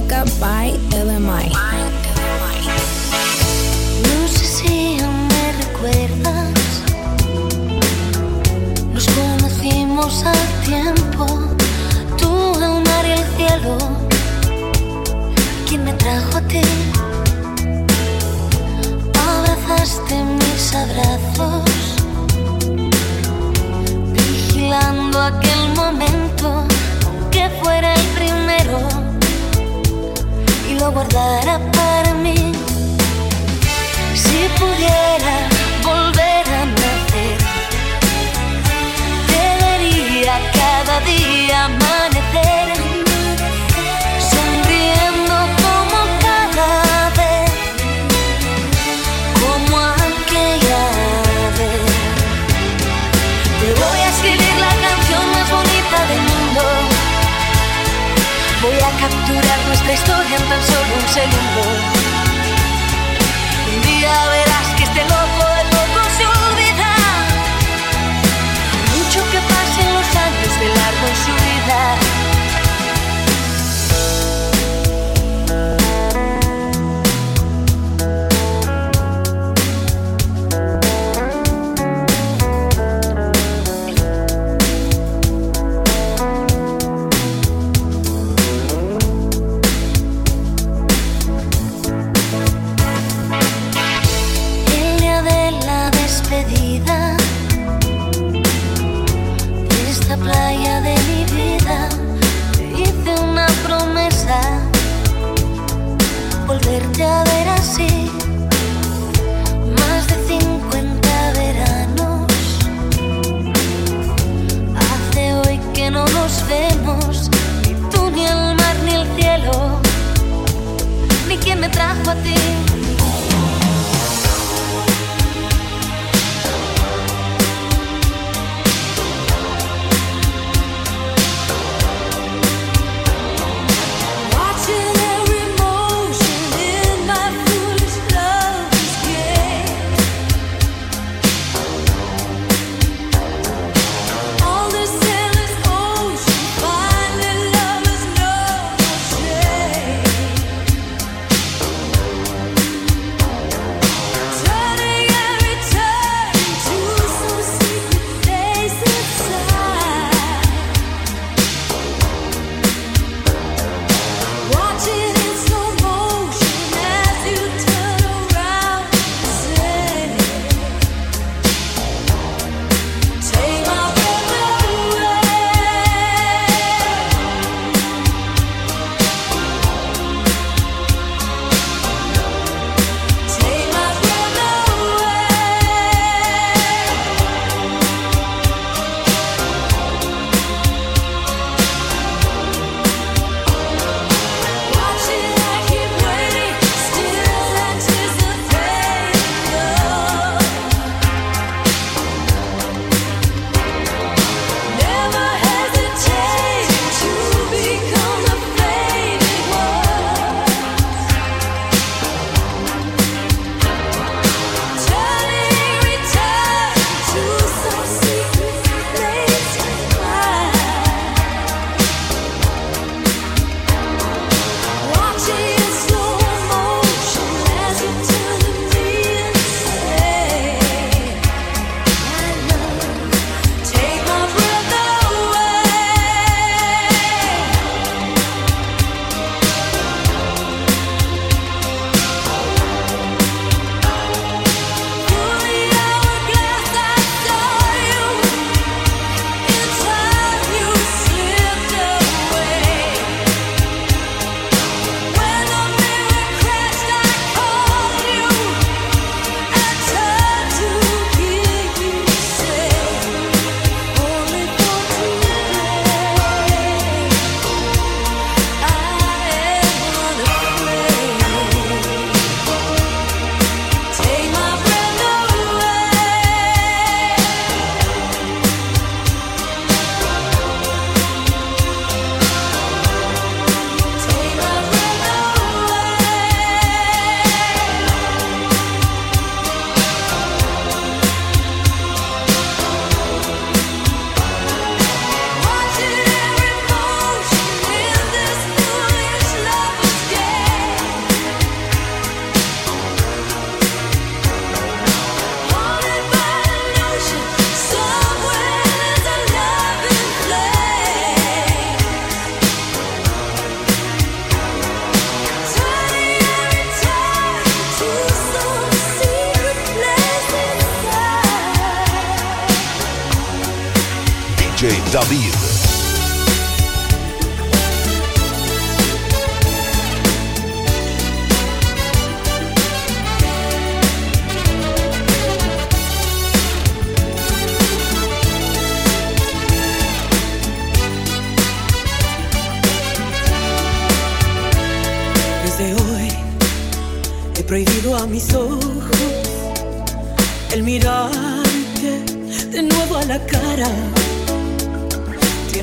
like a bite, LMI. Y lo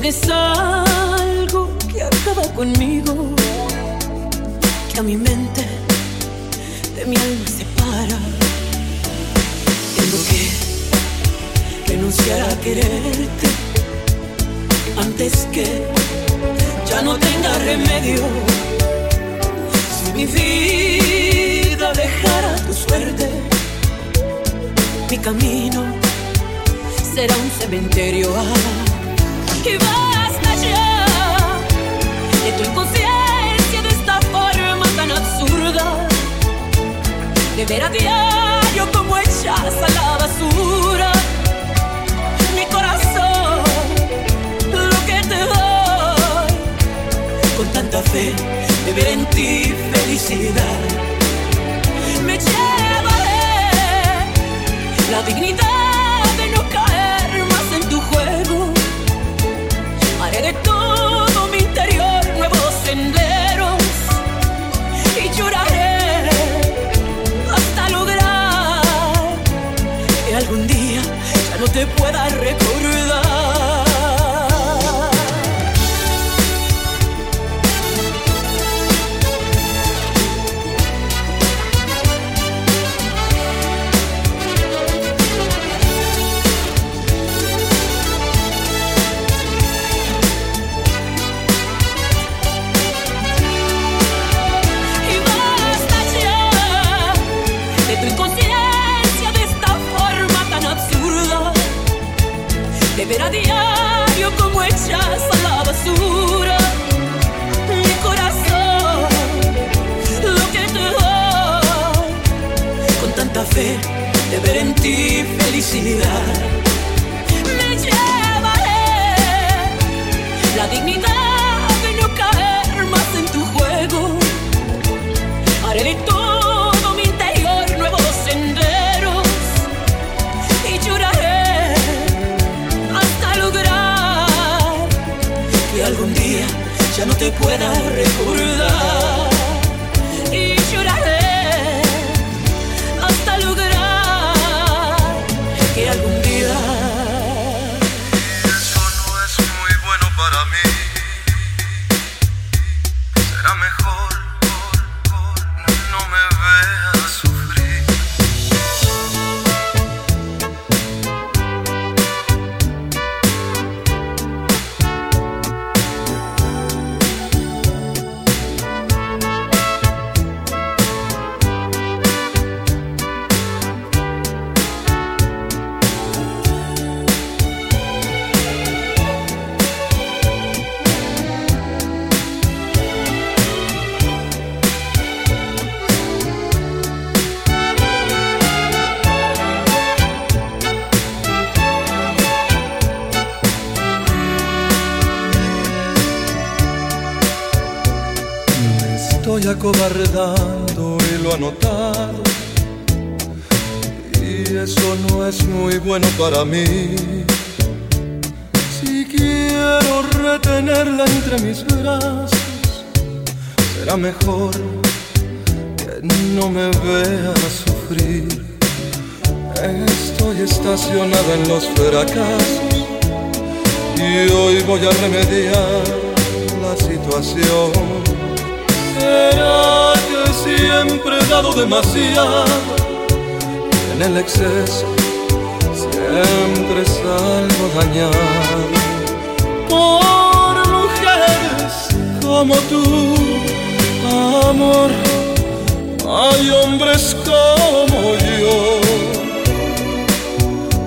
Tienes algo que acaba conmigo, que a mi mente de mi alma separa. Tengo que renunciar a quererte antes que ya no tenga remedio. Si mi vida dejara tu suerte, mi camino será un cementerio. Ah, basta ya de tu inconsciencia de esta forma tan absurda. De ver a diario como echas a la basura mi corazón, lo que te doy con tanta fe de ver en ti felicidad. Me llevaré la dignidad te pueda recordar. Estoy acobardando y lo ha. Y eso no es muy bueno para mí. Si quiero retenerla entre mis brazos, será mejor que no me vea sufrir. Estoy estacionada en los fracasos y hoy voy a remediar la situación. ¿Será que siempre he dado demasiado? En el exceso siempre salgo dañado. Por mujeres como tú, amor, hay hombres como yo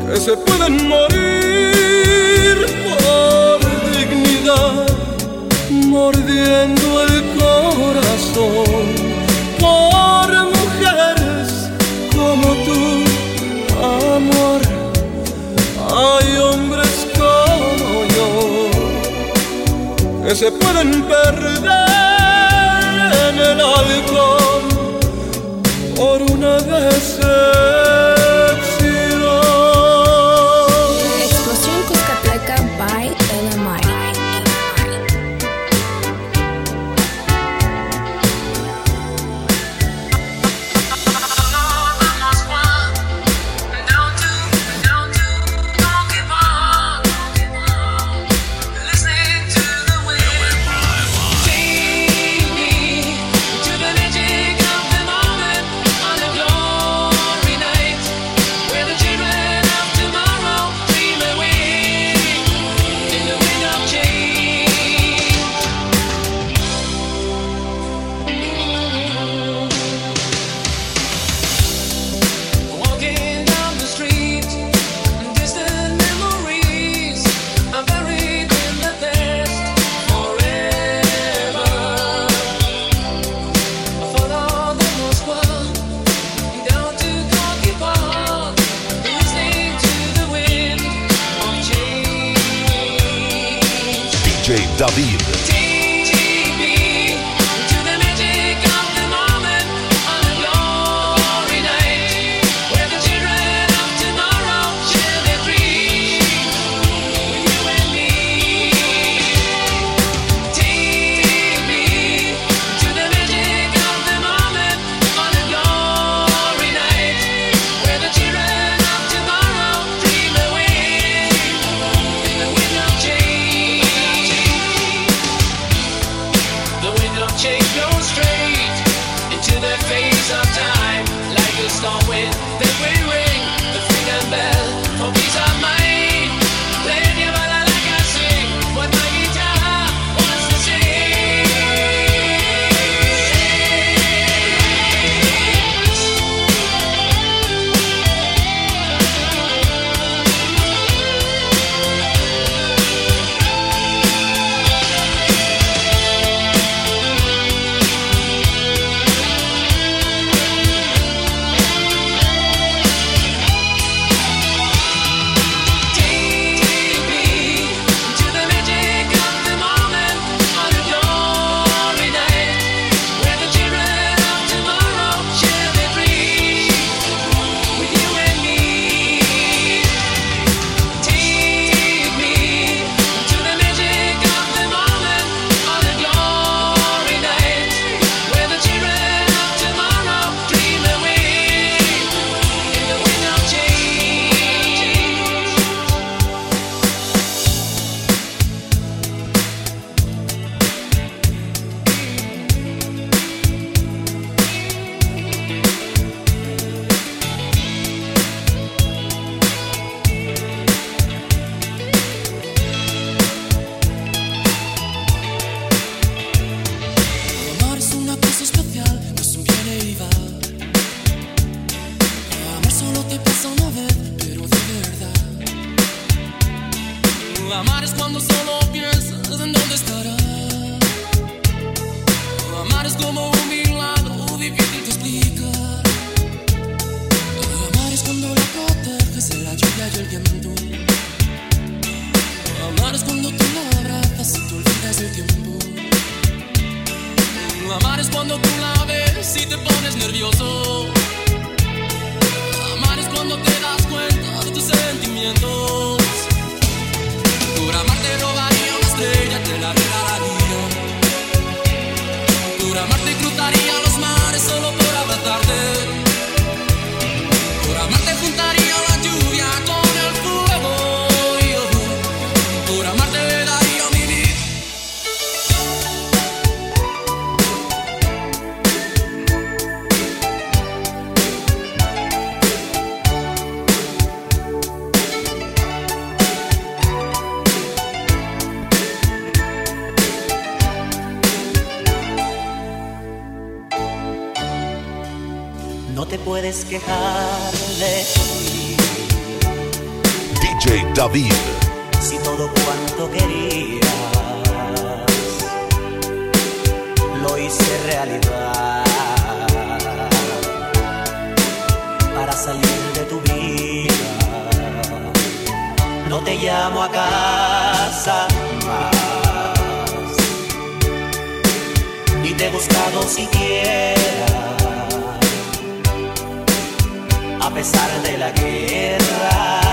que se pueden morir Amar es cuando solo piensas en dónde estará. Amar es como un milagro difícil de explicar. Amar es cuando la proteges en la lluvia y el viento. Amar es cuando tú la abrazas y te olvidas el tiempo. Amar es cuando tú la ves y te pones nervioso. Amar es cuando te das cuenta de tus sentimientos solo por Si todo cuanto querías lo hice realidad. Para salir de tu vida, no te llamo a casa más, ni te he buscado siquiera a pesar de la guerra.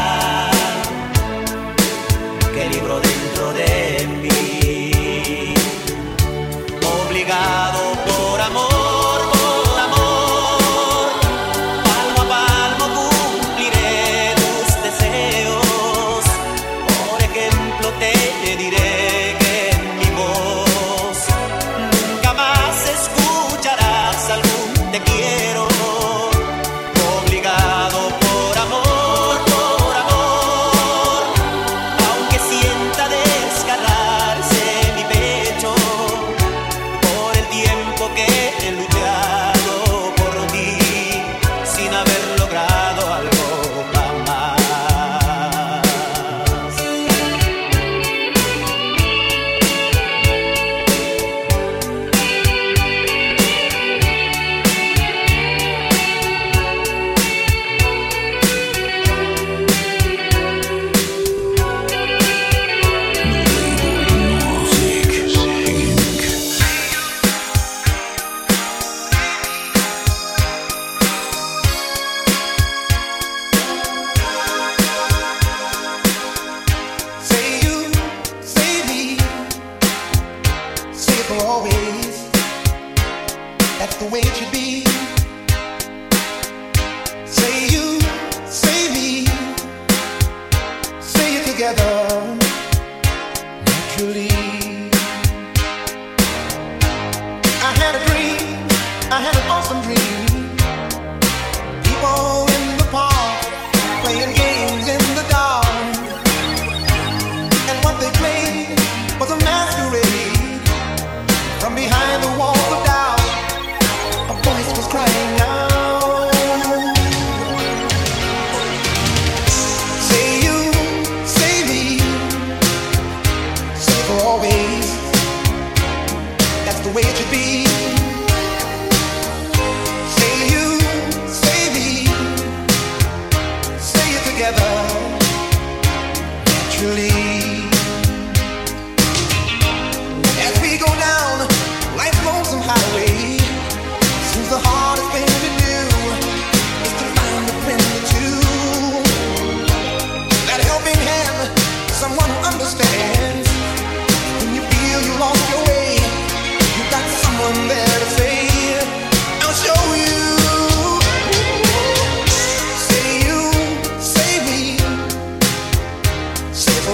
to be.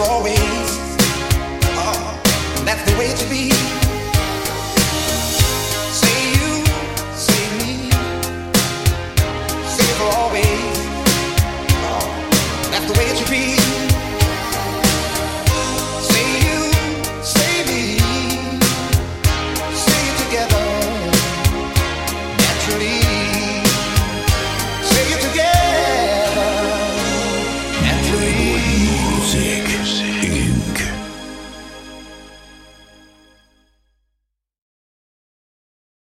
always